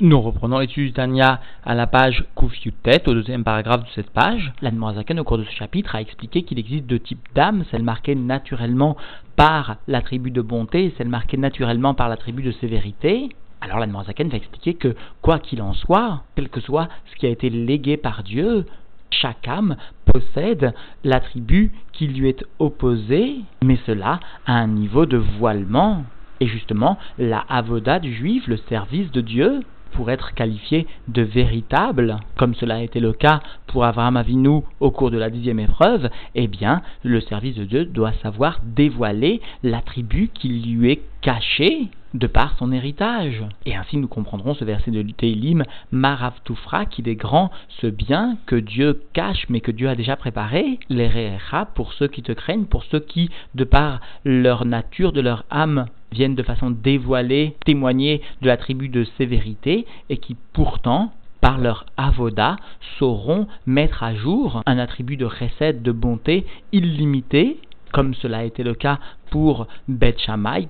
Nous reprenons l'étude du Tania à la page Tête, au deuxième paragraphe de cette page. L'Admorazaken, au cours de ce chapitre, a expliqué qu'il existe deux types d'âmes, celle marquée naturellement par l'attribut de bonté et celle marquée naturellement par l'attribut de sévérité. Alors l'Admorazaken va expliquer que, quoi qu'il en soit, quel que soit ce qui a été légué par Dieu, chaque âme possède l'attribut qui lui est opposé, mais cela à un niveau de voilement. Et justement, la avoda du juif, le service de Dieu, pour être qualifié de véritable, comme cela a été le cas pour Abraham Avinu au cours de la dixième épreuve, eh bien, le service de Dieu doit savoir dévoiler l'attribut qui lui est caché de par son héritage. Et ainsi nous comprendrons ce verset de Teilim, Marav Toufra, qu'il est grand ce bien que Dieu cache mais que Dieu a déjà préparé, les pour ceux qui te craignent, pour ceux qui, de par leur nature, de leur âme, viennent de façon dévoilée témoigner de l'attribut de sévérité et qui pourtant par leur avoda, sauront mettre à jour un attribut de recette de bonté illimité comme cela a été le cas pour Beth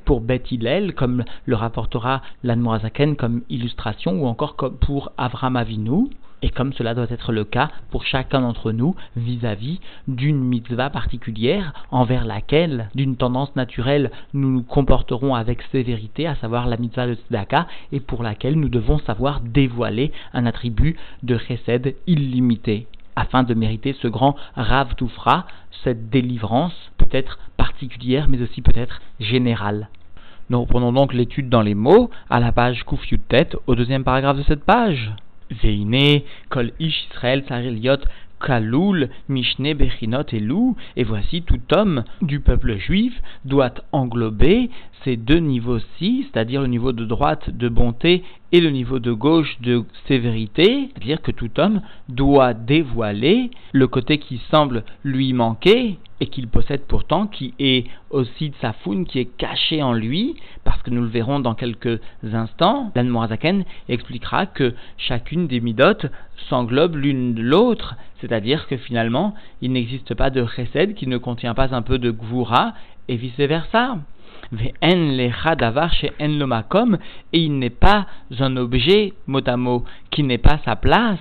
pour Beth Hillel, comme le rapportera l'Anmoazaken comme illustration, ou encore pour Avram Avinu, et comme cela doit être le cas pour chacun d'entre nous vis-à-vis d'une mitzvah particulière envers laquelle, d'une tendance naturelle, nous nous comporterons avec sévérité, à savoir la mitzvah de Tzedaka, et pour laquelle nous devons savoir dévoiler un attribut de chesed illimité afin de mériter ce grand Rav Toufra, cette délivrance peut-être particulière mais aussi peut-être générale. Nous reprenons donc l'étude dans les mots à la page Koufiut tête au deuxième paragraphe de cette page. Veine, kol ish Israël sariliot Kaloul, Mishne, Bechinot et Lou, et voici tout homme du peuple juif doit englober ces deux niveaux-ci, c'est-à-dire le niveau de droite de bonté et le niveau de gauche de sévérité, c'est-à-dire que tout homme doit dévoiler le côté qui semble lui manquer et qu'il possède pourtant, qui est aussi de sa foune, qui est caché en lui, parce que nous le verrons dans quelques instants. L'Anne Morazaken expliquera que chacune des midotes s'englobe l'une de l'autre, c'est-à-dire que finalement, il n'existe pas de chesed qui ne contient pas un peu de gvura, et vice-versa et il n'est pas un objet, mot à mot, qui n'est pas sa place.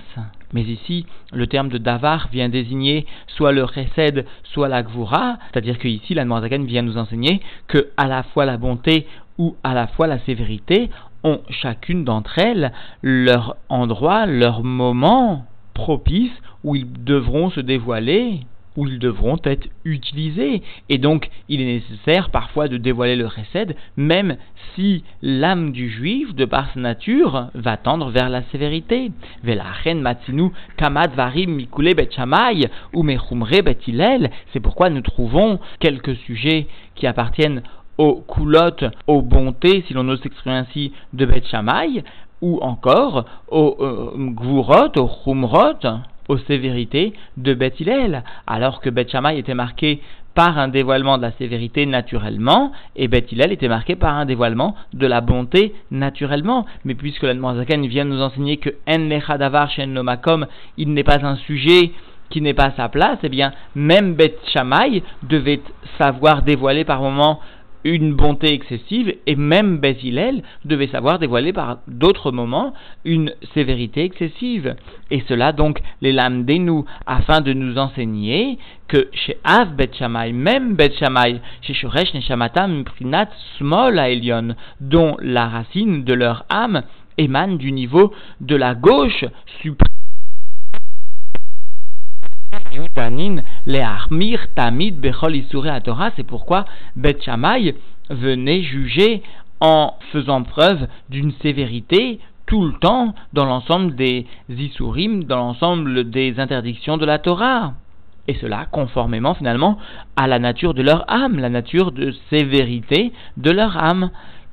Mais ici, le terme de davar vient désigner soit le chesed, soit la gvura, c'est-à-dire que ici, la Noirzagan vient nous enseigner que à la fois la bonté ou à la fois la sévérité ont chacune d'entre elles leur endroit, leur moment propice où ils devront se dévoiler où ils devront être utilisés. Et donc, il est nécessaire parfois de dévoiler le recède, même si l'âme du juif, de par sa nature, va tendre vers la sévérité. C'est pourquoi nous trouvons quelques sujets qui appartiennent aux coulottes, aux bontés, si l'on ose s'exprimer ainsi, de Bet ou encore aux euh, aux chumrot, aux sévérités de Beth alors que Beth Shammai était marqué par un dévoilement de la sévérité naturellement, et Beth était marqué par un dévoilement de la bonté naturellement. Mais puisque la Zaken vient nous enseigner que En Lechadavar Shen Nomakom, il n'est pas un sujet qui n'est pas sa place, eh bien, même Beth Shammai devait savoir dévoiler par moments une bonté excessive et même Bézilel devait savoir dévoiler par d'autres moments une sévérité excessive. Et cela donc les lames nous afin de nous enseigner que chez Av Bet même Bet chez Shoresh Neshamatam Prinat Smol Elion, dont la racine de leur âme émane du niveau de la gauche suprême c'est pourquoi Bet Shammai venait juger en faisant preuve d'une sévérité tout le temps dans l'ensemble des Isurim, dans l'ensemble des interdictions de la Torah. Et cela conformément finalement à la nature de leur âme, la nature de sévérité de leur âme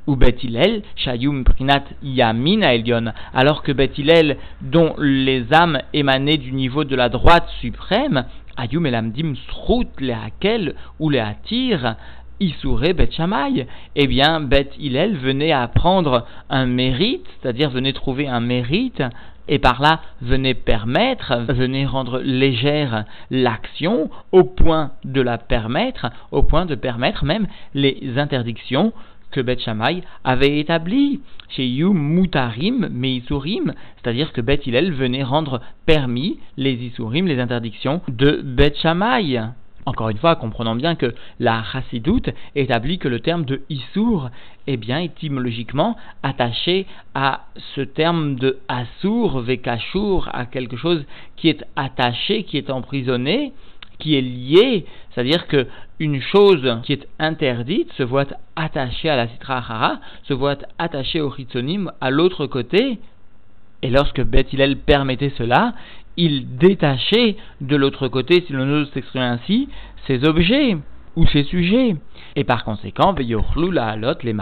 ou Bethilel, Shayum Prinat Yamin Elion, alors que Bethilel, dont les âmes émanaient du niveau de la droite suprême, Ayum Elamdim Srut Lehakel ou Lehatir, Isouré Bet Shammai, eh bien, Bet Hillel venait apprendre un mérite, c'est-à-dire venait trouver un mérite, et par là venait permettre, venait rendre légère l'action au point de la permettre, au point de permettre même les interdictions que Bet Shammai avait établi chez Yum Mutarim Meisurim, c'est-à-dire que Bet Hillel venait rendre permis les Isurim, les interdictions de Bet Shammai. Encore une fois, comprenons bien que la chassidoute établit que le terme de Issour est bien étymologiquement attaché à ce terme de Assour, Vekashour, à quelque chose qui est attaché, qui est emprisonné, qui est lié, c'est-à-dire que une chose qui est interdite se voit attachée à la citra hara, se voit attachée au ritzonim à l'autre côté, et lorsque Beth permettait cela, il détachait de l'autre côté, si l'on ose s'exprimer ainsi, ses objets ou ses sujets. Et par conséquent, les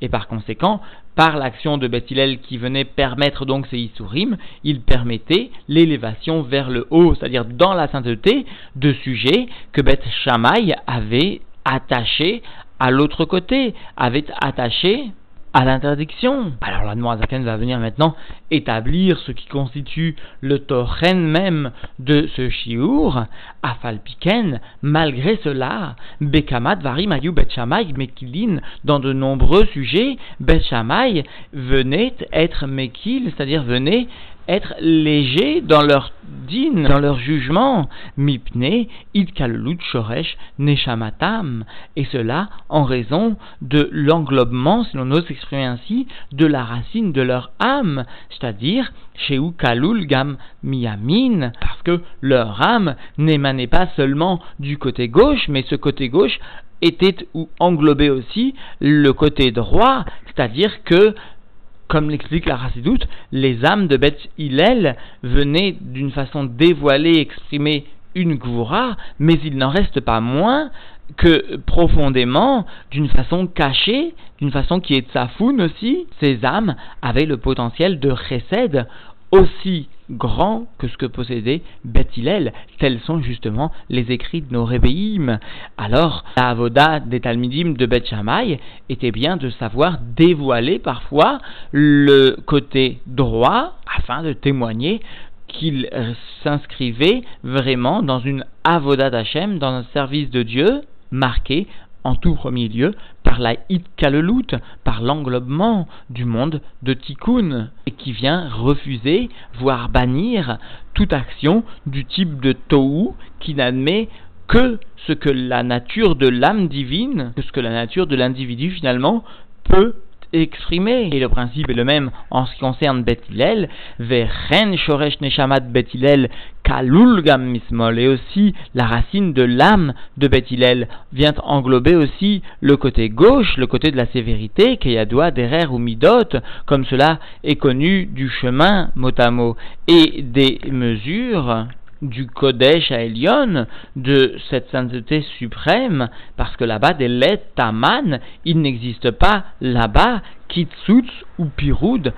et par conséquent, par l'action de Bethilel qui venait permettre donc ces Isurim, il permettait l'élévation vers le haut, c'est-à-dire dans la sainteté, de sujets que Beth Shammai avait attachés à l'autre côté, avait attachés à l'interdiction. Alors la Noazaken va venir maintenant établir ce qui constitue le torren même de ce chiour, Afalpiken, malgré cela, Bekamat Varim Ayu Betchamay Mekilin, dans de nombreux sujets, Betchamay venait être Mekil, c'est-à-dire venait être légers dans leur dîne, dans leur jugement, mipne, idkalut shoresh neshamatam, et cela en raison de l'englobement, si l'on ose s'exprimer ainsi, de la racine de leur âme, c'est-à-dire sheu kalul gam miyamin, parce que leur âme n'émanait pas seulement du côté gauche, mais ce côté gauche était ou englobait aussi le côté droit, c'est-à-dire que comme l'explique la Chassidoute, les âmes de Beth Hillel venaient d'une façon dévoilée exprimer une Gvura, mais il n'en reste pas moins que profondément, d'une façon cachée, d'une façon qui est tsafoun aussi, ces âmes avaient le potentiel de chesed aussi grand que ce que possédait Bethilel. Tels sont justement les écrits de nos rébéim. Alors, la avoda des Talmidim de Beth était bien de savoir dévoiler parfois le côté droit afin de témoigner qu'il s'inscrivait vraiment dans une avoda d'Hachem, dans un service de Dieu marqué en tout premier lieu par la Itkalelut, par l'englobement du monde de Tikkun, et qui vient refuser, voire bannir, toute action du type de Tohu qui n'admet que ce que la nature de l'âme divine, que ce que la nature de l'individu finalement peut exprimé. Et le principe est le même en ce qui concerne shoresh Bethilel kalul gam mismol. Et aussi la racine de l'âme de Bethilel vient englober aussi le côté gauche, le côté de la sévérité, keyadoua derer ou midot, comme cela est connu du chemin motamo et des mesures du Kodesh à Elion, de cette sainteté suprême, parce que là-bas, des lettres Taman, il n'existe pas là-bas Kitsutz ou Piroud,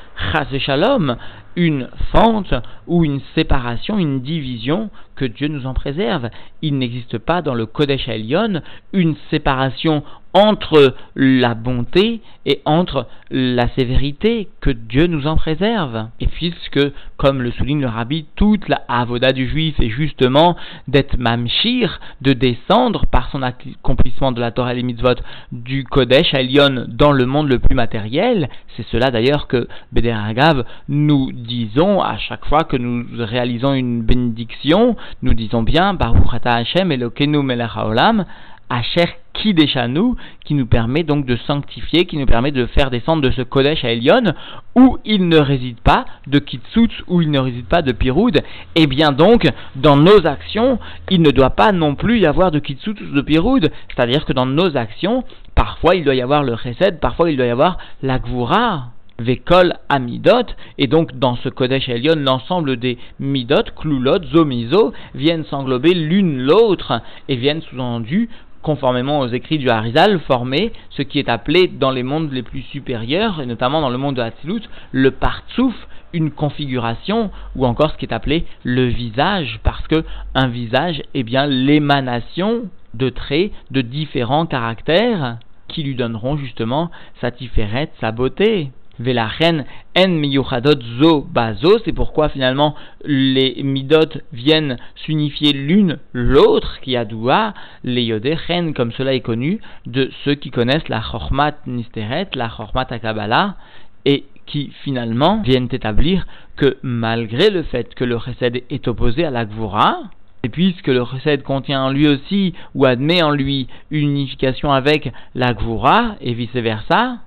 Shalom, une fente ou une séparation, une division, que Dieu nous en préserve. Il n'existe pas dans le Kodesh Elion une séparation entre la bonté et entre la sévérité, que Dieu nous en préserve. Et puisque, comme le souligne le rabbi, toute la avoda du juif est justement d'être mamshir, de descendre par son accomplissement de la Torah et les mitzvot du Kodesh à dans le monde le plus matériel, c'est cela d'ailleurs que Beder Agav nous disons à chaque fois que nous réalisons une bénédiction, nous disons bien Baruch Ata Hashem Elokenu Melech Haolam, Asher Kideshanu, qui nous permet donc de sanctifier, qui nous permet de faire descendre de ce Kodesh à Elion, où il ne réside pas de Kitsutz, où il ne réside pas de Piroud, et eh bien donc, dans nos actions, il ne doit pas non plus y avoir de Kitsutz ou de Piroud, c'est-à-dire que dans nos actions, parfois il doit y avoir le Chesed, parfois il doit y avoir la Gvura. Vekol Amidot, et donc dans ce Kodesh Elion, l'ensemble des Midot, Klulot, Zomizo, viennent s'englober l'une l'autre et viennent sous-entendu conformément aux écrits du Harizal, former ce qui est appelé dans les mondes les plus supérieurs, et notamment dans le monde de Hatzilut, le partsouf, une configuration, ou encore ce qui est appelé le visage, parce que un visage est bien l'émanation de traits de différents caractères qui lui donneront justement sa tiférette, sa beauté. Velachen en miyuchadot zo bazo, c'est pourquoi finalement les midot viennent s'unifier l'une l'autre, qui a doua, les yodechen, comme cela est connu, de ceux qui connaissent la chormat nisteret, la chormat akabala, et qui finalement viennent établir que malgré le fait que le chesed est opposé à la gvura, et puisque le chesed contient en lui aussi, ou admet en lui, une unification avec la gvura, et vice-versa,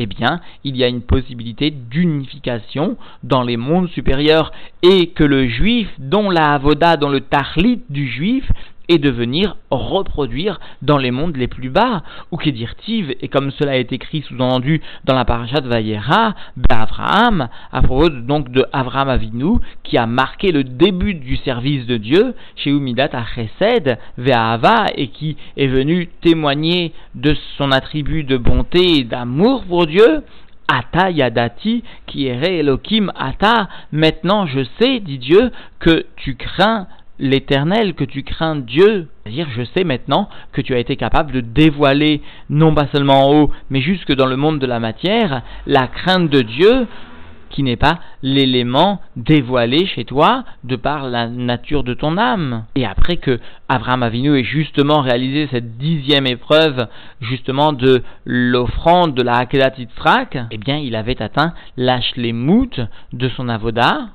eh bien, il y a une possibilité d'unification dans les mondes supérieurs et que le juif, dont la avoda, dont le tahlit du juif, et de venir reproduire dans les mondes les plus bas, ou dire et comme cela est écrit sous-entendu dans la parashat Vayera, d'Abraham, à propos donc de Avraham Avinu, qui a marqué le début du service de Dieu, chez Umidat Achesed, Ve'ahava, et qui est venu témoigner de son attribut de bonté et d'amour pour Dieu, Ata Yadati, qui est Elohim Ata, maintenant je sais, dit Dieu, que tu crains l'éternel, que tu crains Dieu. C'est-à-dire, je sais maintenant que tu as été capable de dévoiler, non pas seulement en haut, mais jusque dans le monde de la matière, la crainte de Dieu, qui n'est pas l'élément dévoilé chez toi de par la nature de ton âme. Et après que Abraham Avinu ait justement réalisé cette dixième épreuve, justement de l'offrande de la Hakedat Yitzhak, eh bien, il avait atteint l'ashlemut de son avoda,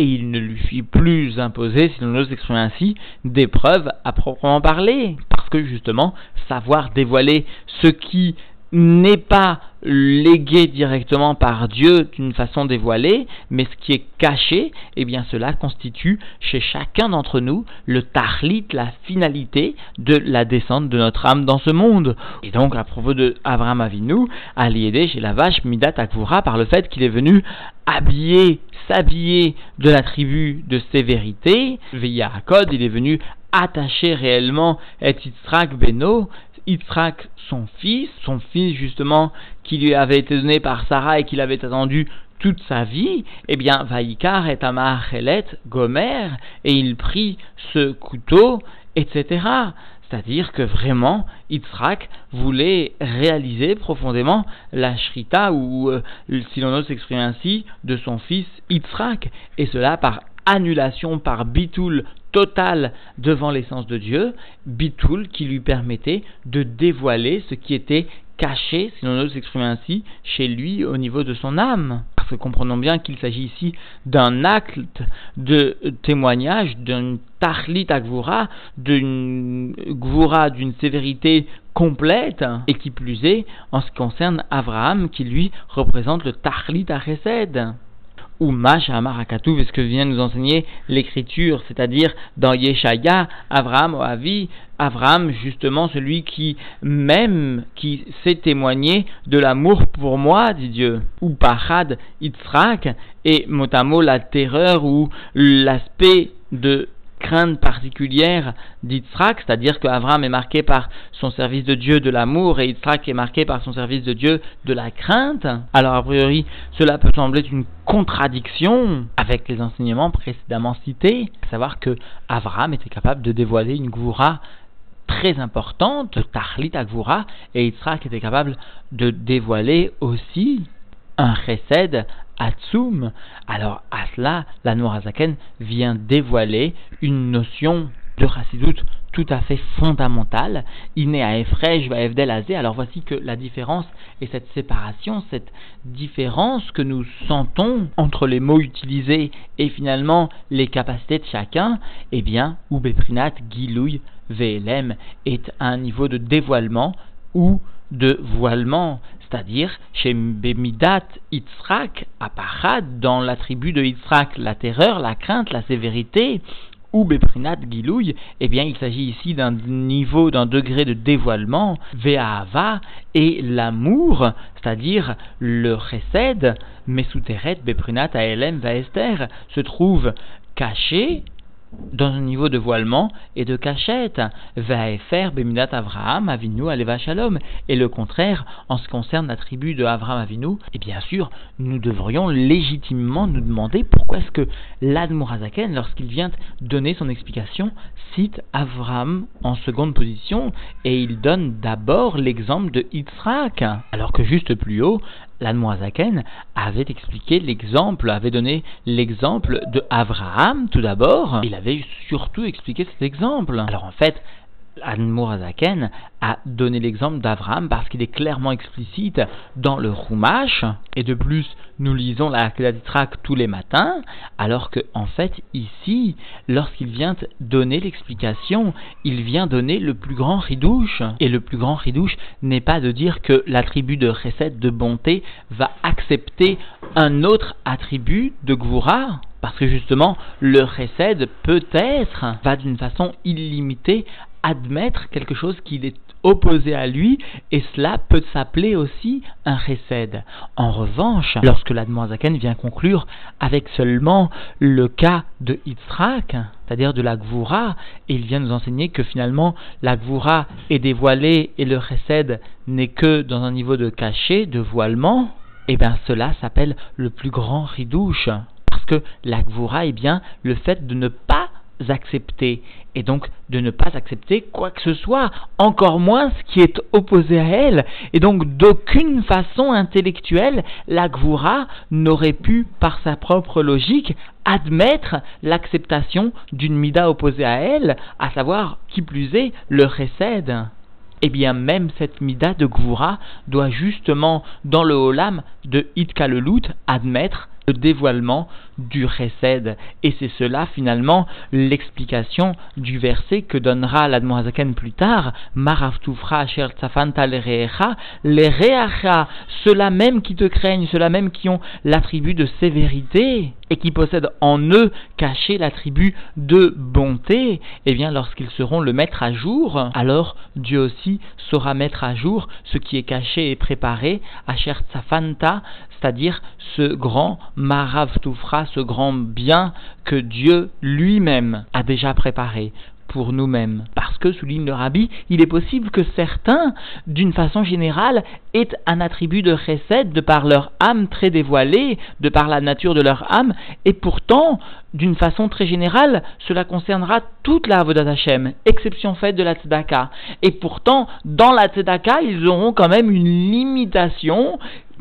et il ne lui fit plus imposer, si l'on ose s'exprimer ainsi, d'épreuves à proprement parler. Parce que justement, savoir dévoiler ce qui n'est pas légué directement par Dieu d'une façon dévoilée, mais ce qui est caché, eh bien cela constitue chez chacun d'entre nous le tahlit, la finalité de la descente de notre âme dans ce monde. Et donc à propos de Abraham Avinu, Aliédé chez la vache Midat Akvura par le fait qu'il est venu habiller, s'habiller de la tribu de sévérité, Akod, il est venu attacher réellement et Beno, Yitzhak son fils, son fils justement qui lui avait été donné par Sarah et qu'il avait attendu toute sa vie, eh bien, Vaikar et Amachelet Gomer, et il prit ce couteau, etc. C'est-à-dire que vraiment, Yitzhak voulait réaliser profondément la shrita, ou euh, si l'on ose s'exprimer ainsi, de son fils Yitzhak, et cela par annulation, par bitoul total devant l'essence de Dieu, bitoul qui lui permettait de dévoiler ce qui était caché, si l'on ose s'exprimer ainsi, chez lui au niveau de son âme. Parce que comprenons bien qu'il s'agit ici d'un acte de témoignage, d'un tahlit gvura, d'une gvura d'une sévérité complète, et qui plus est, en ce qui concerne Abraham, qui lui représente le tahlit chesed ou Mash Amarakatu, ce que vient nous enseigner l'écriture, c'est-à-dire dans Yeshaya, Abraham, Avi, Abraham, justement, celui qui même, qui sait témoigner de l'amour pour moi, dit Dieu, ou Pachad Yitzhak, et motamo la terreur ou l'aspect de crainte particulière d'Yitzhak, c'est-à-dire qu'Avram est marqué par son service de Dieu de l'amour et Yitzhak est marqué par son service de Dieu de la crainte, alors a priori cela peut sembler une contradiction avec les enseignements précédemment cités, à savoir que Avram était capable de dévoiler une goura très importante, Tahlit Agvura, et Yitzhak était capable de dévoiler aussi un chesed Alors à cela, la Nourazaken vient dévoiler une notion de Chassidut tout à fait fondamentale. N'est à Efrej, va Efdel Azé. Alors voici que la différence et cette séparation, cette différence que nous sentons entre les mots utilisés et finalement les capacités de chacun, eh bien, ou Beprinat, Gilouy, VLM est à un niveau de dévoilement ou de voilement, c'est-à-dire chez Bemidat Yitzhak, Apachad, dans la tribu de Yitzhak, la terreur, la crainte, la sévérité, ou Beprinat Gilouy, eh bien il s'agit ici d'un niveau, d'un degré de dévoilement, Ve'ahava, et l'amour, c'est-à-dire le chesed, Mesuteret Beprinat Aelem Vaester, se trouve caché dans un niveau de voilement et de cachette. faire Bemidat Avraham Avinu Aleva Shalom. Et le contraire, en ce qui concerne la tribu de Avraham Avinu, et bien sûr, nous devrions légitimement nous demander pourquoi est-ce que l'Admorazaken, lorsqu'il vient donner son explication, cite Avraham en seconde position et il donne d'abord l'exemple de Yitzhak. Alors que juste plus haut, l'Anmoazaken avait expliqué l'exemple, avait donné l'exemple de Abraham tout d'abord. Il avait surtout expliqué cet exemple. Alors en fait, Azaken a donné l'exemple d'Abraham parce qu'il est clairement explicite dans le Rumash, et de plus, nous lisons la Kedaditrak tous les matins, alors que, en fait, ici, lorsqu'il vient donner l'explication, il vient donner le plus grand ridouche. Et le plus grand ridouche n'est pas de dire que l'attribut de recette de bonté va accepter un autre attribut de Gvura, parce que justement, le recède peut-être va d'une façon illimitée admettre quelque chose qui est opposé à lui, et cela peut s'appeler aussi un recède. En revanche, lorsque l'Admoazaken vient conclure avec seulement le cas de Yitzhak, c'est-à-dire de la Gvura, et il vient nous enseigner que finalement la Gvura est dévoilée et le recède n'est que dans un niveau de cachet, de voilement, et eh bien cela s'appelle le plus grand ridouche. Parce que la Gvura est bien le fait de ne pas accepter et donc de ne pas accepter quoi que ce soit, encore moins ce qui est opposé à elle, et donc d'aucune façon intellectuelle, la Gvura n'aurait pu, par sa propre logique, admettre l'acceptation d'une mida opposée à elle, à savoir, qui plus est, le récède. Eh bien, même cette mida de Gvura doit justement, dans le Olam de Itkalelut, admettre le dévoilement du Chesed. Et c'est cela finalement l'explication du verset que donnera l'Admoazaken plus tard, Maraftufra Asher Tzafanta Lerecha, Lereacha, ceux-là même qui te craignent, ceux-là même qui ont l'attribut de sévérité et qui possèdent en eux caché l'attribut de bonté, eh bien lorsqu'ils seront le mettre à jour, alors Dieu aussi saura mettre à jour ce qui est caché et préparé, Asher Tzafanta, c'est-à-dire ce grand Maraftufra, ce grand bien que Dieu lui-même a déjà préparé pour nous-mêmes. Parce que, souligne le rabbi, il est possible que certains, d'une façon générale, aient un attribut de recette de par leur âme très dévoilée, de par la nature de leur âme, et pourtant, d'une façon très générale, cela concernera toute la Avodat Hashem, exception faite de la Tzedaka. Et pourtant, dans la Tzedaka, ils auront quand même une limitation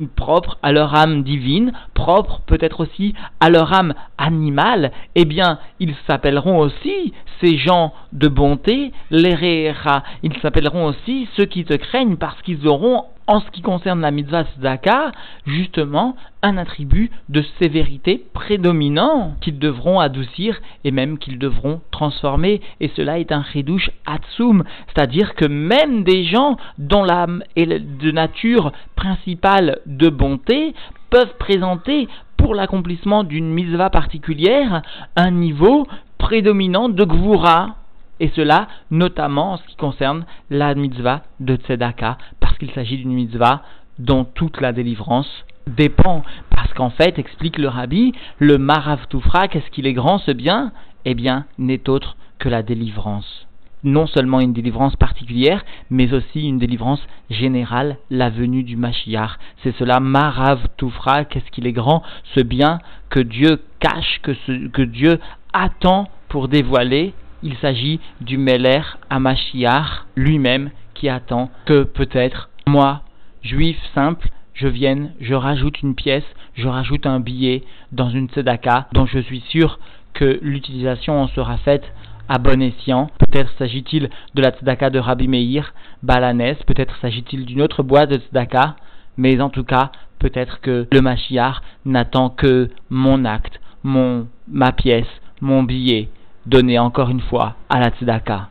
propre à leur âme divine, propre peut-être aussi à leur âme animale, eh bien, ils s'appelleront aussi ces gens de bonté, les Réra. Ils s'appelleront aussi ceux qui te craignent parce qu'ils auront en ce qui concerne la mitzvah tzedaka, justement, un attribut de sévérité prédominant qu'ils devront adoucir et même qu'ils devront transformer. Et cela est un chidouche atsum, c'est-à-dire que même des gens dont l'âme est de nature principale de bonté peuvent présenter pour l'accomplissement d'une mitzvah particulière un niveau prédominant de gvura. Et cela, notamment en ce qui concerne la mitzvah de Tzedaka, parce qu'il s'agit d'une mitzvah dont toute la délivrance dépend. Parce qu'en fait, explique le rabbi, le Marav Toufra, qu'est-ce qu'il est grand ce bien? Eh bien, n'est autre que la délivrance. Non seulement une délivrance particulière, mais aussi une délivrance générale, la venue du Mashiach. C'est cela, Marav Toufra, qu'est-ce qu'il est grand, ce bien que Dieu cache, que, que Dieu attend pour dévoiler il s'agit du Meller Amashiach lui-même qui attend que peut-être moi, juif simple, je vienne, je rajoute une pièce, je rajoute un billet dans une tzedaka dont je suis sûr que l'utilisation en sera faite à bon escient. Peut-être s'agit-il de la tzedaka de Rabbi Meir, Balanes, peut-être s'agit-il d'une autre boîte de tzedaka, mais en tout cas, peut-être que le Mashiach n'attend que mon acte, mon, ma pièce, mon billet, donné encore une fois à la tzedaka.